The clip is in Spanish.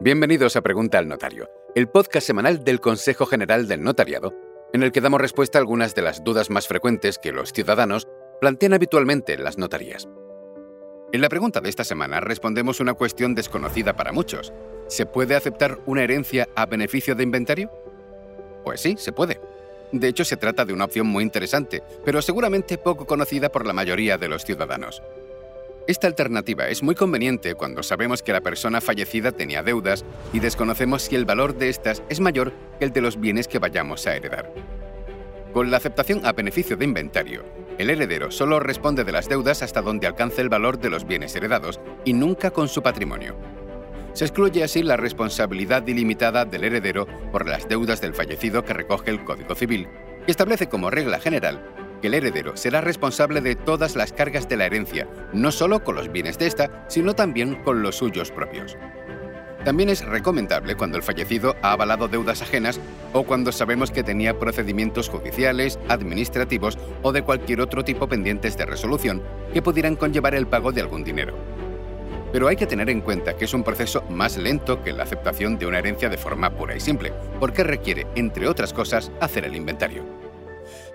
Bienvenidos a Pregunta al Notario, el podcast semanal del Consejo General del Notariado, en el que damos respuesta a algunas de las dudas más frecuentes que los ciudadanos plantean habitualmente en las notarías. En la pregunta de esta semana respondemos una cuestión desconocida para muchos. ¿Se puede aceptar una herencia a beneficio de inventario? Pues sí, se puede. De hecho, se trata de una opción muy interesante, pero seguramente poco conocida por la mayoría de los ciudadanos. Esta alternativa es muy conveniente cuando sabemos que la persona fallecida tenía deudas y desconocemos si el valor de estas es mayor que el de los bienes que vayamos a heredar. Con la aceptación a beneficio de inventario, el heredero solo responde de las deudas hasta donde alcance el valor de los bienes heredados y nunca con su patrimonio. Se excluye así la responsabilidad ilimitada del heredero por las deudas del fallecido que recoge el Código Civil, que establece como regla general que el heredero será responsable de todas las cargas de la herencia, no solo con los bienes de esta, sino también con los suyos propios. También es recomendable cuando el fallecido ha avalado deudas ajenas o cuando sabemos que tenía procedimientos judiciales, administrativos o de cualquier otro tipo pendientes de resolución que pudieran conllevar el pago de algún dinero. Pero hay que tener en cuenta que es un proceso más lento que la aceptación de una herencia de forma pura y simple, porque requiere, entre otras cosas, hacer el inventario.